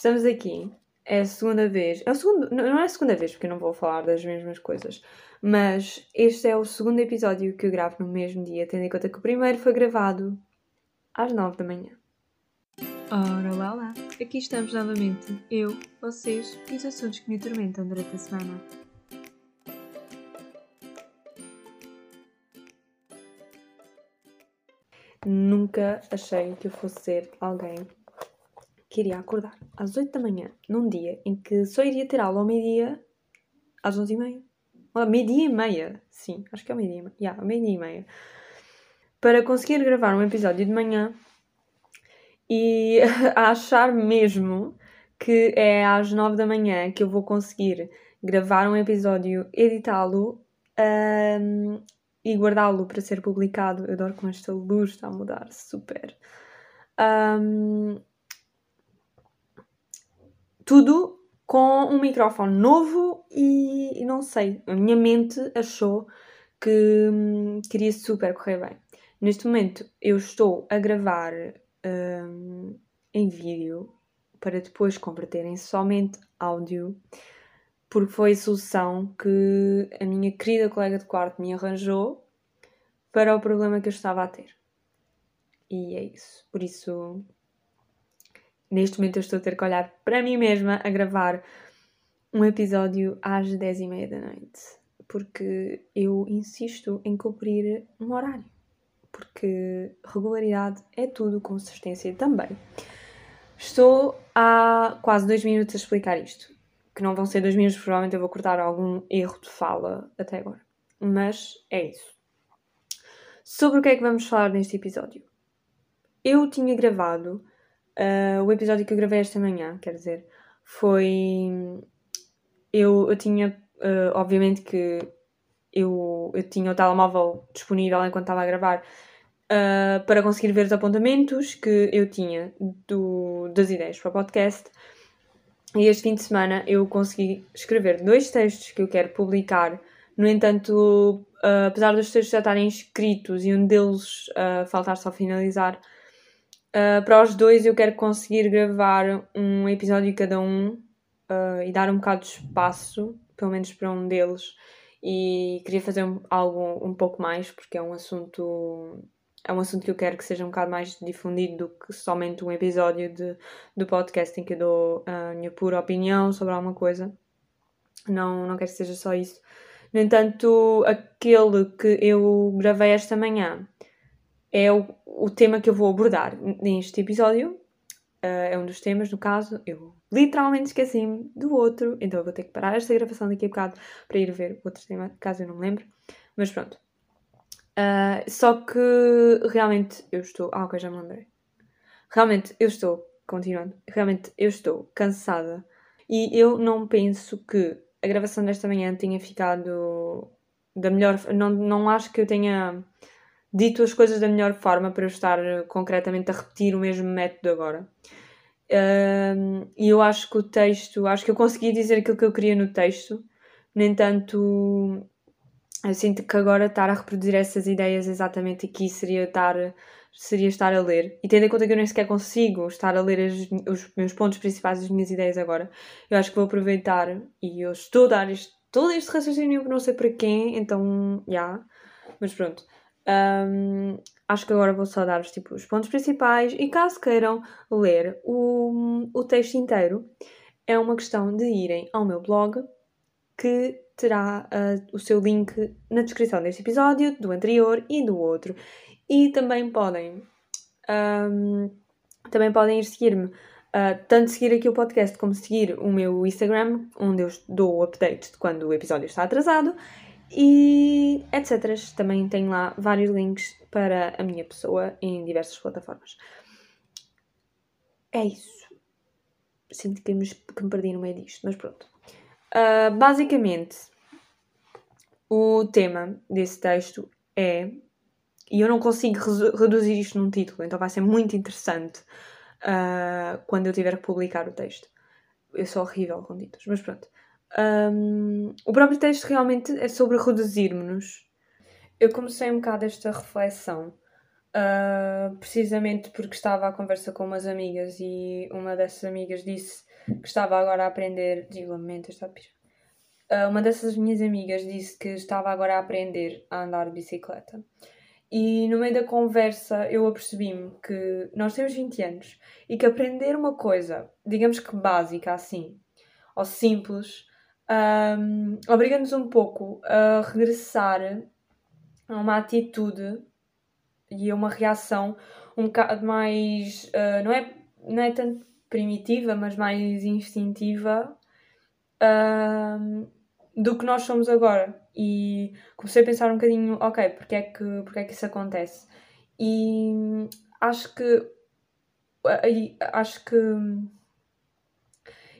estamos aqui. É a segunda vez. É o segundo, não é a segunda vez, porque eu não vou falar das mesmas coisas. Mas este é o segundo episódio que eu gravo no mesmo dia, tendo em conta que o primeiro foi gravado às nove da manhã. Ora lá lá, aqui estamos novamente, eu, vocês e os assuntos que me atormentam durante a semana. Nunca achei que eu fosse ser alguém que iria acordar às 8 da manhã, num dia em que só iria ter aula ao meio-dia, às 11 e meia. Meio-dia e meia, sim, acho que é meio-dia e meia. Yeah, meio-dia e meia. Para conseguir gravar um episódio de manhã e a achar mesmo que é às 9 da manhã que eu vou conseguir gravar um episódio, editá-lo um, e guardá-lo para ser publicado. Eu adoro como esta luz está a mudar, super. Um, tudo com um microfone novo e, não sei, a minha mente achou que hum, queria super correr bem. Neste momento eu estou a gravar um, em vídeo para depois converter em somente áudio, porque foi a solução que a minha querida colega de quarto me arranjou para o problema que eu estava a ter. E é isso. Por isso, neste momento eu estou a ter que olhar para mim mesma a gravar um episódio às 10 e meia da noite. Porque eu insisto em cumprir um horário porque regularidade é tudo, consistência também. Estou há quase dois minutos a explicar isto. Que não vão ser dois minutos, provavelmente eu vou cortar algum erro de fala até agora. Mas é isso. Sobre o que é que vamos falar neste episódio? Eu tinha gravado uh, o episódio que eu gravei esta manhã, quer dizer, foi. Eu, eu tinha, uh, obviamente, que eu, eu tinha o telemóvel disponível enquanto estava a gravar uh, para conseguir ver os apontamentos que eu tinha do, das ideias para o podcast. E este fim de semana eu consegui escrever dois textos que eu quero publicar. No entanto, apesar dos textos já estarem escritos e um deles faltar só finalizar, para os dois eu quero conseguir gravar um episódio cada um e dar um bocado de espaço, pelo menos para um deles, e queria fazer algo um pouco mais porque é um assunto é um assunto que eu quero que seja um bocado mais difundido do que somente um episódio de, do podcast em que eu dou a minha pura opinião sobre alguma coisa. Não, não quero que seja só isso. No entanto, aquele que eu gravei esta manhã é o, o tema que eu vou abordar neste episódio. Uh, é um dos temas, no caso, eu literalmente esqueci-me do outro, então eu vou ter que parar esta gravação daqui a bocado para ir ver outro tema, caso eu não me lembre. Mas pronto. Uh, só que realmente eu estou. Ah, ok, já me lembrei. Realmente eu estou, continuando, realmente eu estou cansada e eu não penso que a gravação desta manhã tenha ficado da melhor. Não, não acho que eu tenha dito as coisas da melhor forma para eu estar concretamente a repetir o mesmo método agora. E eu acho que o texto, acho que eu consegui dizer aquilo que eu queria no texto, no entanto, eu sinto que agora estar a reproduzir essas ideias exatamente aqui seria estar, seria estar a ler. E tendo em conta que eu nem sequer consigo estar a ler as, os meus pontos principais, as minhas ideias agora, eu acho que vou aproveitar e eu estou a dar isto, todo este raciocínio não sei para quem, então, já. Yeah. Mas pronto. Um, acho que agora vou só dar-vos tipo, os pontos principais e caso queiram ler o, o texto inteiro, é uma questão de irem ao meu blog que terá uh, o seu link na descrição deste episódio, do anterior e do outro. E também podem um, também podem ir seguir-me, uh, tanto seguir aqui o podcast como seguir o meu Instagram, onde eu dou update de quando o episódio está atrasado e etc. Também tenho lá vários links para a minha pessoa em diversas plataformas. É isso. Sinto que me, que me perdi no meio disto, mas pronto. Uh, basicamente, o tema desse texto é. E eu não consigo reduzir isto num título, então vai ser muito interessante uh, quando eu tiver que publicar o texto. Eu sou horrível com títulos, mas pronto. Um, o próprio texto realmente é sobre reduzirmos-nos. Eu comecei um bocado esta reflexão uh, precisamente porque estava à conversa com umas amigas e uma dessas amigas disse que estava agora a aprender. Digo, lamento, está pior. Uh, uma dessas minhas amigas disse que estava agora a aprender a andar de bicicleta. E no meio da conversa eu apercebi-me que nós temos 20 anos e que aprender uma coisa, digamos que básica assim, ou simples, um, obriga-nos um pouco a regressar a uma atitude e a uma reação um bocado mais. Uh, não, é, não é tanto primitiva, mas mais instintiva do que nós somos agora. E comecei a pensar um bocadinho, ok, porque é que, porque é que isso acontece? E acho que. Acho que.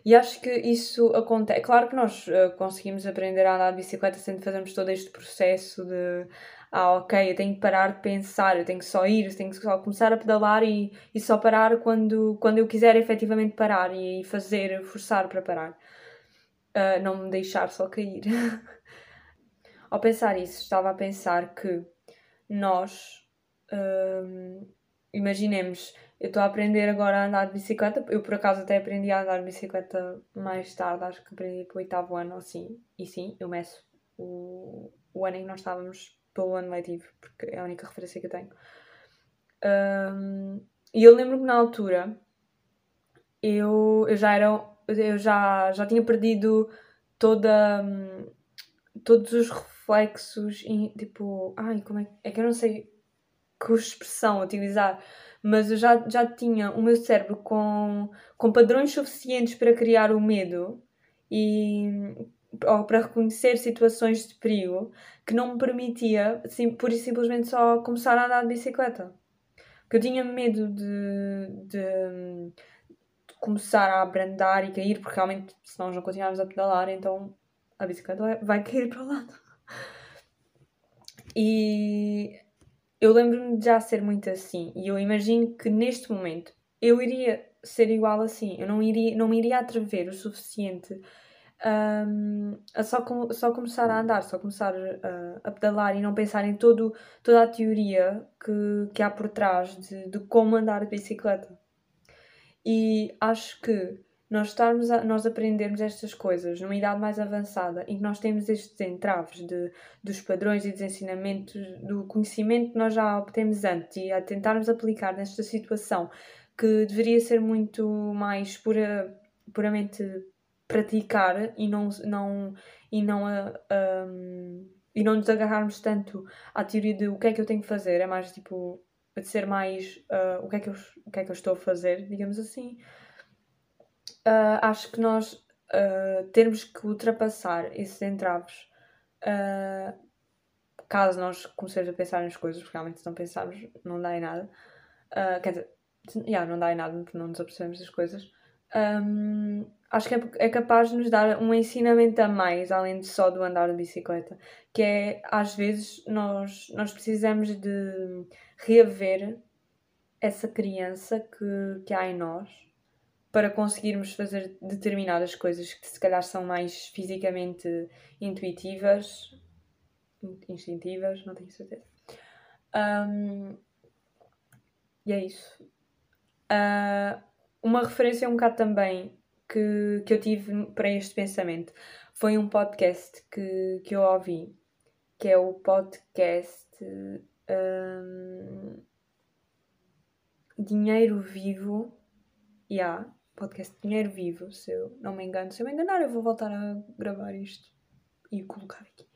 E acho que isso acontece. Claro que nós uh, conseguimos aprender a andar de bicicleta sem fazermos todo este processo de ah, ok, eu tenho que parar de pensar, eu tenho que só ir, eu tenho que só começar a pedalar e, e só parar quando, quando eu quiser efetivamente parar e fazer, forçar para parar. Uh, não me deixar só cair. Ao pensar isso, estava a pensar que nós, uh, imaginemos, eu estou a aprender agora a andar de bicicleta, eu por acaso até aprendi a andar de bicicleta mais tarde, acho que aprendi para o oitavo ano assim, e sim, eu meço o, o ano em que nós estávamos pelo ano letivo, porque é a única referência que eu tenho. Um, e eu lembro que na altura eu, eu já era eu já, já tinha perdido toda um, todos os reflexos em tipo ai como é, é que eu não sei que expressão utilizar mas eu já, já tinha o meu cérebro com, com padrões suficientes para criar o medo e ou para reconhecer situações de perigo que não me permitia, sim, pura e simplesmente só começar a andar de bicicleta. Porque eu tinha medo de, de, de começar a abrandar e cair, porque realmente, se nós não continuarmos a pedalar, então a bicicleta vai, vai cair para o lado. E eu lembro-me de já ser muito assim, e eu imagino que neste momento eu iria ser igual assim, eu não, iria, não me iria atrever o suficiente um, a só, com, só começar a andar, só começar a, a pedalar e não pensar em todo, toda a teoria que, que há por trás de, de como andar de bicicleta. E acho que nós estarmos a, nós aprendermos estas coisas numa idade mais avançada em que nós temos estes entraves de, dos padrões e dos ensinamentos, do conhecimento que nós já obtemos antes e a tentarmos aplicar nesta situação que deveria ser muito mais pura, puramente praticar e não, não, e não, um, e não nos agarrarmos tanto à teoria de o que é que eu tenho que fazer, é mais tipo de ser mais uh, o, que é que eu, o que é que eu estou a fazer, digamos assim. Uh, acho que nós uh, termos que ultrapassar esses entraves caso nós comecemos a pensar nas coisas, porque realmente se não pensarmos não dá em nada. quer dizer, yeah, não dá em nada porque não nos apercebemos das coisas. Um, acho que é, é, capaz de nos dar um ensinamento a mais, além de só do andar de bicicleta, que é, às vezes, nós, nós precisamos de reaver essa criança que, que há em nós para conseguirmos fazer determinadas coisas que se calhar são mais fisicamente intuitivas, instintivas, não tenho certeza. Um, e é isso. Uh, uma referência um bocado também que, que eu tive para este pensamento foi um podcast que, que eu ouvi, que é o podcast um, Dinheiro Vivo. Yeah, podcast Dinheiro Vivo, se eu não me engano. Se eu me enganar, eu vou voltar a gravar isto e colocar aqui.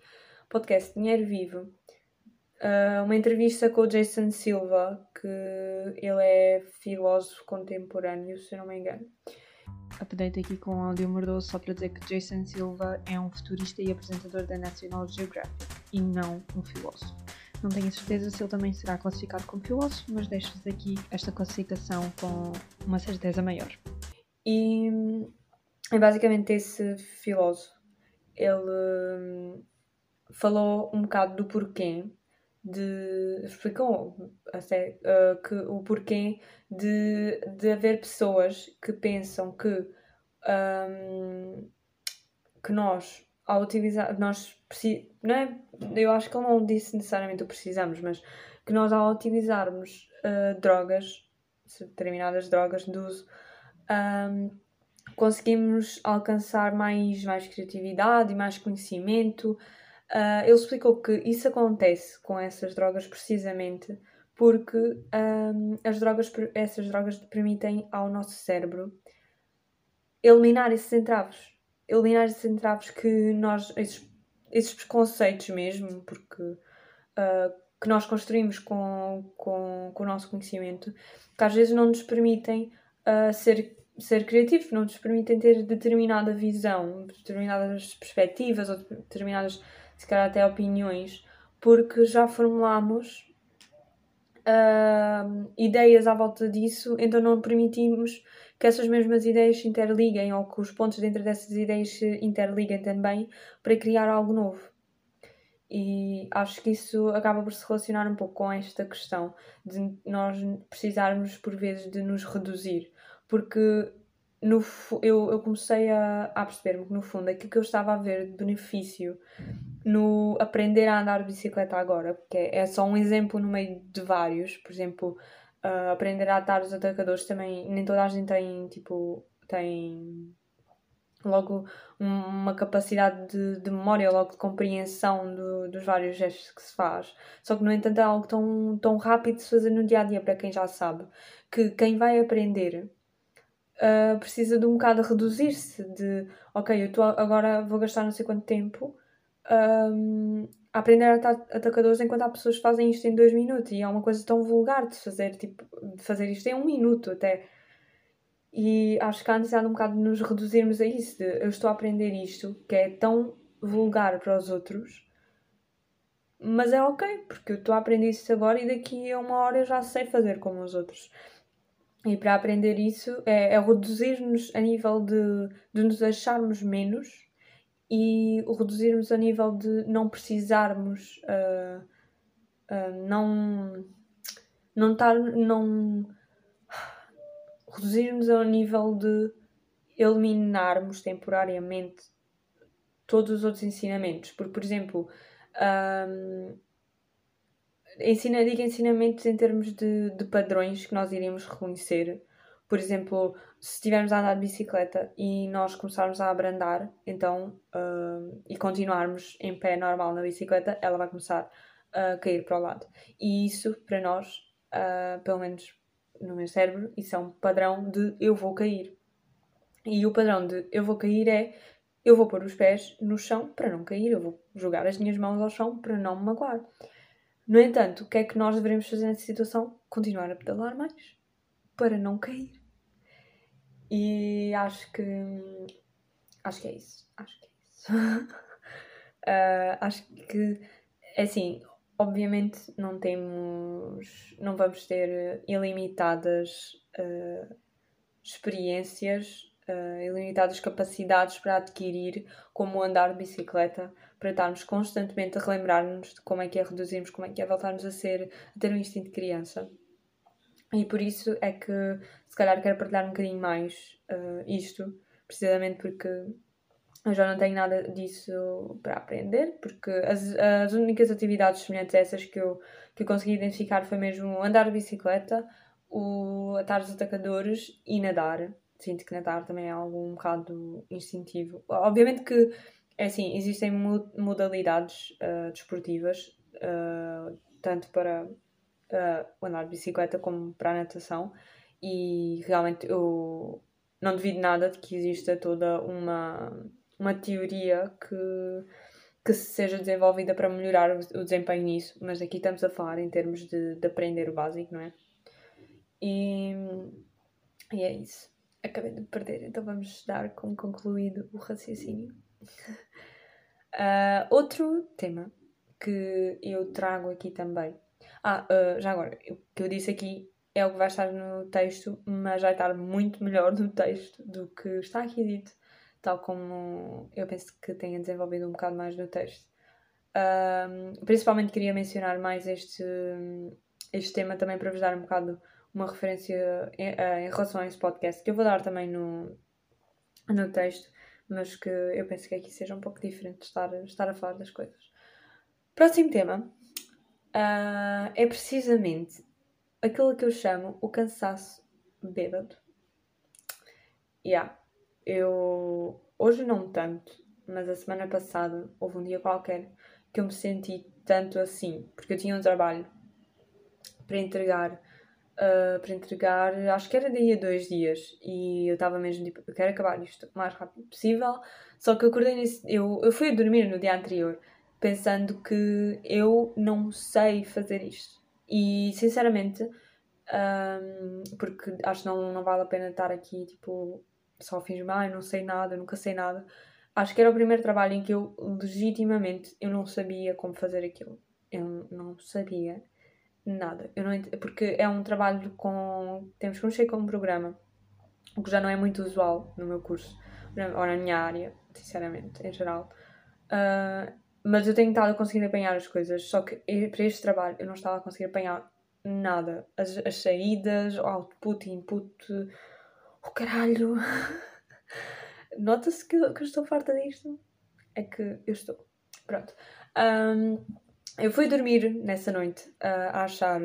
Podcast Dinheiro Vivo. Uh, uma entrevista com o Jason Silva, que ele é filósofo contemporâneo, se eu não me engano. Update aqui com o áudio mordoso só para dizer que Jason Silva é um futurista e apresentador da National Geographic e não um filósofo. Não tenho certeza se ele também será classificado como filósofo, mas deixo-vos aqui esta classificação com uma certeza maior. E é basicamente esse filósofo. Ele hum, falou um bocado do porquê de explicam até, uh, que, o porquê de, de haver pessoas que pensam que, um, que nós, ao utilizar, nós não é, eu acho que ele não disse necessariamente o precisamos, mas que nós ao utilizarmos uh, drogas, determinadas drogas de uso, um, conseguimos alcançar mais, mais criatividade e mais conhecimento. Uh, ele explicou que isso acontece com essas drogas precisamente porque um, as drogas, essas drogas permitem ao nosso cérebro eliminar esses entraves. Eliminar esses entraves que nós, esses, esses preconceitos mesmo, porque uh, que nós construímos com, com, com o nosso conhecimento, que às vezes não nos permitem ser, ser criativos, não nos permitem ter determinada visão, determinadas perspectivas ou determinadas, se calhar até opiniões, porque já formulamos uh, ideias à volta disso, então não permitimos que essas mesmas ideias se interliguem ou que os pontos dentro dessas ideias se interliguem também para criar algo novo. E acho que isso acaba por se relacionar um pouco com esta questão de nós precisarmos, por vezes, de nos reduzir. Porque no, eu, eu comecei a, a perceber-me que, no fundo, aquilo que eu estava a ver de benefício no aprender a andar de bicicleta agora, porque é, é só um exemplo no meio de vários, por exemplo, uh, aprender a atar os atacadores também, nem toda a gente tem, tipo, tem logo uma capacidade de, de memória, logo de compreensão do, dos vários gestos que se faz. Só que, no entanto, é algo tão, tão rápido de se fazer no dia a dia, para quem já sabe, que quem vai aprender uh, precisa de um bocado reduzir-se, de ok, eu tô, agora vou gastar não sei quanto tempo um, a aprender a atacadores enquanto há pessoas que fazem isto em dois minutos e é uma coisa tão vulgar de fazer, tipo, de fazer isto em um minuto até. E acho que há necessidade um bocado de nos reduzirmos a isso, de eu estou a aprender isto, que é tão vulgar para os outros, mas é ok, porque eu estou a aprender isso agora e daqui a uma hora eu já sei fazer como os outros. E para aprender isso é, é reduzir-nos a nível de, de nos acharmos menos e reduzirmos a nível de não precisarmos, uh, uh, não, não estar, não reduzirmos ao nível de eliminarmos temporariamente todos os outros ensinamentos. Porque, por exemplo, um, ensina, digo ensinamentos em termos de, de padrões que nós iríamos reconhecer. Por exemplo, se estivermos a andar de bicicleta e nós começarmos a abrandar, então, uh, e continuarmos em pé normal na bicicleta, ela vai começar a cair para o lado. E isso, para nós, uh, pelo menos no meu cérebro, isso é um padrão de eu vou cair. E o padrão de eu vou cair é eu vou pôr os pés no chão para não cair, eu vou jogar as minhas mãos ao chão para não me magoar. No entanto, o que é que nós devemos fazer nessa situação? Continuar a pedalar mais para não cair. E acho que. Acho que é isso. Acho que é isso. uh, acho que. É assim, obviamente não temos. Não vamos ter ilimitadas uh, experiências, uh, ilimitadas capacidades para adquirir como andar de bicicleta, para estarmos constantemente a relembrar-nos de como é que é reduzirmos, como é que é voltarmos a ser, a ter um instinto de criança. E por isso é que se calhar quero partilhar um bocadinho mais uh, isto, precisamente porque eu já não tenho nada disso para aprender, porque as, as únicas atividades semelhantes a essas que eu, que eu consegui identificar foi mesmo andar de bicicleta, o atar os atacadores e nadar. Sinto que nadar também é algo um bocado instintivo. Obviamente que, é assim, existem modalidades uh, desportivas, uh, tanto para uh, andar de bicicleta como para a natação e realmente eu não duvido nada de que exista toda uma, uma teoria que, que seja desenvolvida para melhorar o, o desempenho nisso, mas aqui estamos a falar em termos de, de aprender o básico, não é? E, e é isso. Acabei de perder, então vamos dar como concluído o raciocínio. Uh, outro tema que eu trago aqui também ah, uh, já agora, o que eu disse aqui é o que vai estar no texto, mas vai estar muito melhor no texto do que está aqui dito, tal como eu penso que tenha desenvolvido um bocado mais no texto. Uh, principalmente queria mencionar mais este, este tema também para vos dar um bocado uma referência em, uh, em relação a esse podcast, que eu vou dar também no, no texto, mas que eu penso que aqui seja um pouco diferente estar, estar a falar das coisas. Próximo tema uh, é precisamente aquilo que eu chamo o cansaço bêbado. Yeah. eu. Hoje não tanto, mas a semana passada houve um dia qualquer que eu me senti tanto assim, porque eu tinha um trabalho para entregar. Uh, para entregar, acho que era daí a dois dias, e eu estava mesmo tipo, eu quero acabar isto o mais rápido possível. Só que eu acordei nesse. Eu, eu fui dormir no dia anterior pensando que eu não sei fazer isto. E sinceramente, um, porque acho que não, não vale a pena estar aqui tipo só fingir, ah, eu não sei nada, eu nunca sei nada. Acho que era o primeiro trabalho em que eu legitimamente eu não sabia como fazer aquilo. Eu não sabia nada. Eu não. Porque é um trabalho com. Temos que mexer com um programa, o que já não é muito usual no meu curso, ou na minha área, sinceramente, em geral. Uh, mas eu tenho estado a conseguir apanhar as coisas, só que para este trabalho eu não estava a conseguir apanhar nada. As, as saídas, o output, input, o caralho. Nota-se que, que eu estou farta disto. É que eu estou. Pronto. Um, eu fui dormir nessa noite uh, a achar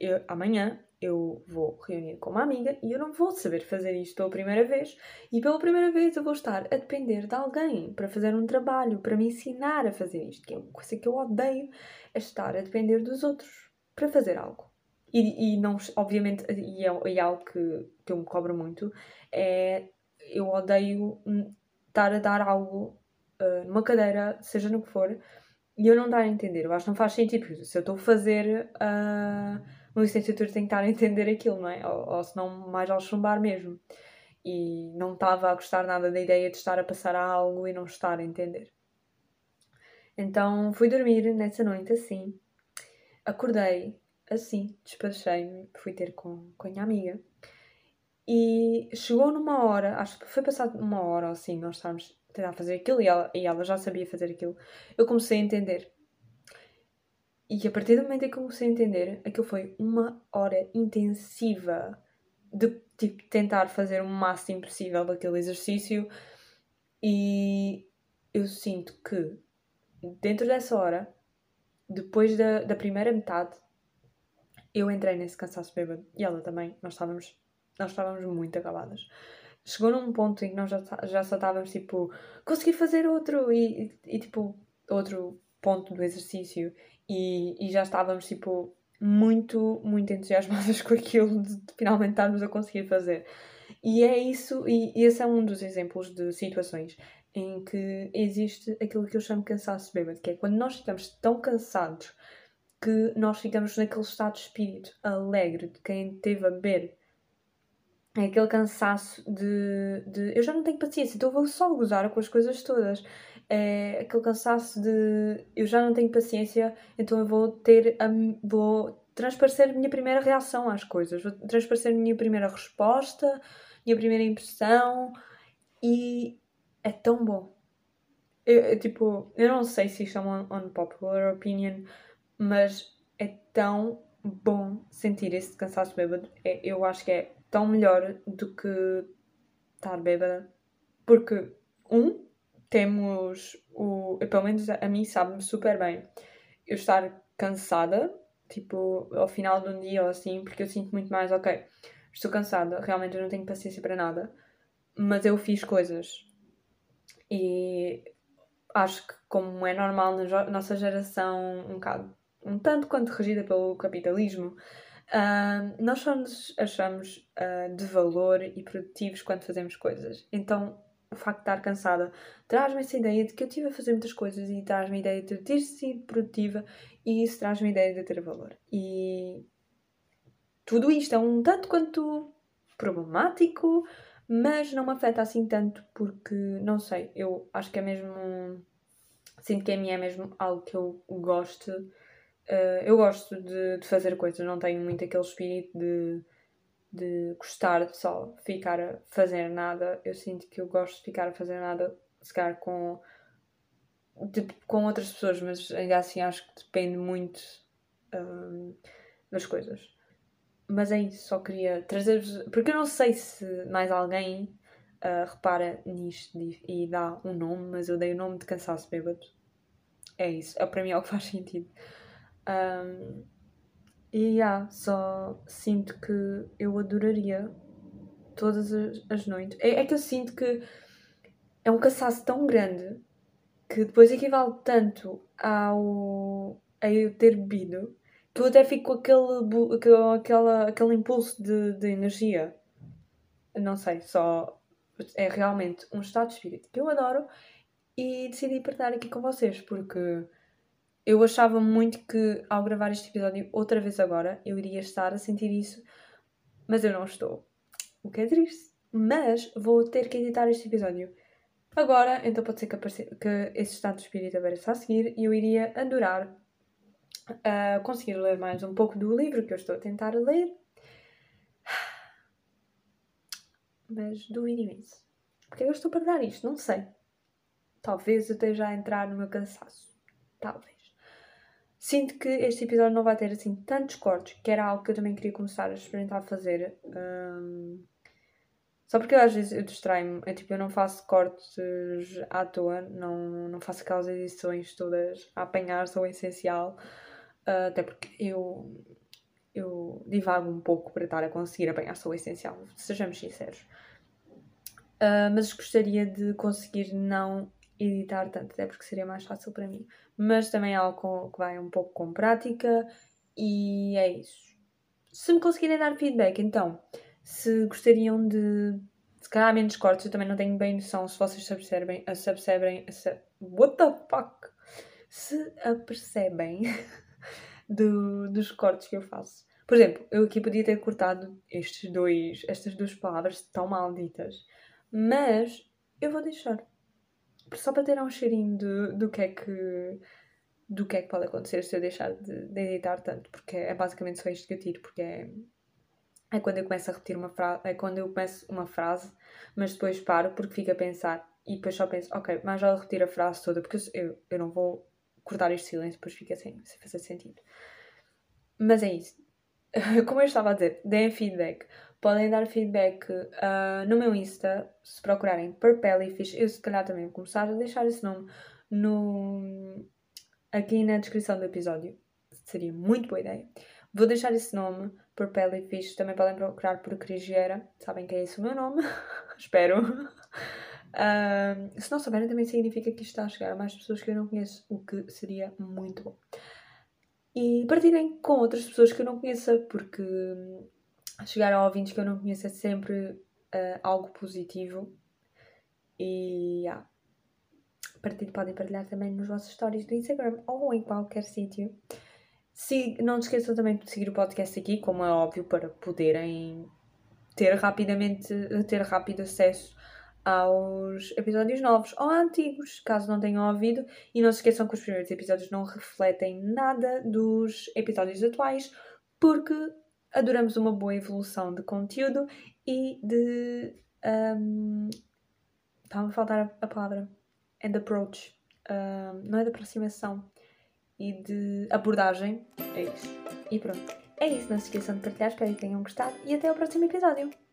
eu, amanhã eu vou reunir com uma amiga e eu não vou saber fazer isto pela primeira vez. E pela primeira vez eu vou estar a depender de alguém para fazer um trabalho, para me ensinar a fazer isto, que é uma coisa que eu odeio, é estar a depender dos outros para fazer algo. E, e não, obviamente, e é, e é algo que, que eu me cobro muito, é eu odeio estar a dar algo uh, numa cadeira, seja no que for, e eu não dar a entender. Eu acho que não faz sentido, porque se eu estou a fazer. Uh, uma licenciatura tem que estar a entender aquilo, não é? Ou, ou se não, mais ao chumbar mesmo. E não estava a gostar nada da ideia de estar a passar a algo e não estar a entender. Então fui dormir nessa noite assim. Acordei assim, despachei-me, fui ter com, com a minha amiga. E chegou numa hora, acho que foi passado uma hora ou assim, nós estávamos tentar fazer aquilo e ela, e ela já sabia fazer aquilo. Eu comecei a entender e a partir do momento em que comecei a entender, aquilo foi uma hora intensiva de tipo, tentar fazer o máximo possível daquele exercício. E eu sinto que dentro dessa hora, depois da, da primeira metade, eu entrei nesse cansaço bêbado e ela também. Nós estávamos, nós estávamos muito acabadas. Chegou num ponto em que nós já, já só estávamos tipo, consegui fazer outro e, e, e tipo, outro ponto do exercício e, e já estávamos tipo muito, muito entusiasmadas com aquilo de, de finalmente estarmos a conseguir fazer. E é isso, e esse é um dos exemplos de situações em que existe aquilo que eu chamo de cansaço bêbado, que é quando nós ficamos tão cansados que nós ficamos naquele estado de espírito alegre de quem teve a beber. É aquele cansaço de, de eu já não tenho paciência, então vou só gozar com as coisas todas é aquele cansaço de eu já não tenho paciência, então eu vou ter a, vou transparecer a minha primeira reação às coisas, vou transparecer a minha primeira resposta, minha primeira impressão e é tão bom. Eu, tipo, eu não sei se isto é uma unpopular opinion, mas é tão bom sentir esse cansaço bêbado. É, eu acho que é tão melhor do que estar bêbada. Porque, um, temos o. Pelo menos a mim sabe-me super bem eu estar cansada, tipo, ao final de um dia ou assim, porque eu sinto muito mais, ok, estou cansada, realmente eu não tenho paciência para nada, mas eu fiz coisas. E acho que, como é normal na nossa geração, um bocado, um tanto quanto regida pelo capitalismo, nós só nos achamos uh, de valor e produtivos quando fazemos coisas. Então, o facto de estar cansada traz-me essa ideia de que eu estive a fazer muitas coisas e traz-me a ideia de ter sido produtiva e isso traz-me a ideia de ter valor. E tudo isto é um tanto quanto problemático, mas não me afeta assim tanto porque, não sei, eu acho que é mesmo. Sinto que a mim é mesmo algo que eu gosto. Uh, eu gosto de, de fazer coisas, não tenho muito aquele espírito de de gostar de só ficar a fazer nada. Eu sinto que eu gosto de ficar a fazer nada, se calhar com, de, com outras pessoas, mas ainda assim acho que depende muito um, das coisas. Mas é isso, só queria trazer-vos. Porque eu não sei se mais alguém uh, repara nisto e, e dá um nome, mas eu dei o nome de cansaço bêbado. É isso, é, para mim é o que faz sentido. Um, e yeah, só sinto que eu adoraria todas as, as noites. É, é, que eu sinto que é um cansaço tão grande que depois equivale tanto ao a eu ter bebido que eu até fico com aquele, aquela, aquele impulso de, de energia. Não sei, só é realmente um estado de espírito que eu adoro e decidi partilhar aqui com vocês porque eu achava muito que ao gravar este episódio outra vez agora eu iria estar a sentir isso, mas eu não estou. O que é triste. Mas vou ter que editar este episódio agora, então pode ser que, apareça, que esse estado de espírito apareça a seguir e eu iria adorar uh, conseguir ler mais um pouco do livro que eu estou a tentar ler. Mas duvido imenso. Porque eu estou para dar isto? Não sei. Talvez eu esteja a entrar no meu cansaço. Talvez. Sinto que este episódio não vai ter assim tantos cortes, que era algo que eu também queria começar a experimentar fazer. Um, só porque eu, às vezes eu distraio-me. É, tipo, eu não faço cortes à toa, não, não faço aquelas edições todas a apanhar, sou essencial. Uh, até porque eu, eu divago um pouco para estar a conseguir apanhar só o essencial, sejamos sinceros. Uh, mas gostaria de conseguir não editar tanto, até porque seria mais fácil para mim. Mas também é algo que vai um pouco com prática e é isso. Se me conseguirem dar feedback, então, se gostariam de. Se calhar menos cortes, eu também não tenho bem noção se vocês se apercebem. Se apercebem se, what the fuck? Se apercebem do, dos cortes que eu faço. Por exemplo, eu aqui podia ter cortado estes dois, estas duas palavras tão malditas, mas eu vou deixar. Só para ter um cheirinho do, do que é que do que é que pode acontecer se eu deixar de, de editar tanto, porque é basicamente só isto que eu tiro, porque é, é quando eu começo a repetir uma frase, é quando eu começo uma frase, mas depois paro porque fico a pensar e depois só penso, ok, mas já repetir a frase toda, porque eu, eu não vou cortar este silêncio, depois fica sem, sem fazer sentido. Mas é isso. Como eu estava a dizer, deem feedback. Podem dar feedback uh, no meu Insta, se procurarem Purpellyfish. Eu, se calhar, também vou começar a deixar esse nome no, aqui na descrição do episódio. Seria muito boa ideia. Vou deixar esse nome, Purpellyfish. Também podem procurar por Crigiera. Sabem que é esse o meu nome? Espero. Uh, se não souberem, também significa que isto está a chegar a mais pessoas que eu não conheço, o que seria muito bom. E partilhem com outras pessoas que eu não conheça, porque chegar a ouvintes que eu não conheço é sempre uh, algo positivo. E yeah. Partilhe, podem partilhar também nos vossos stories do Instagram ou em qualquer sítio. Se, não te esqueçam também de seguir o podcast aqui, como é óbvio, para poderem ter rapidamente ter rápido acesso aos episódios novos ou antigos, caso não tenham ouvido. E não se esqueçam que os primeiros episódios não refletem nada dos episódios atuais, porque adoramos uma boa evolução de conteúdo e de. Um, Está-me a faltar a palavra. And approach. Um, não é de aproximação. E de abordagem. É isso. E pronto. É isso. Não se esqueçam de partilhar. Espero que tenham gostado. E até ao próximo episódio.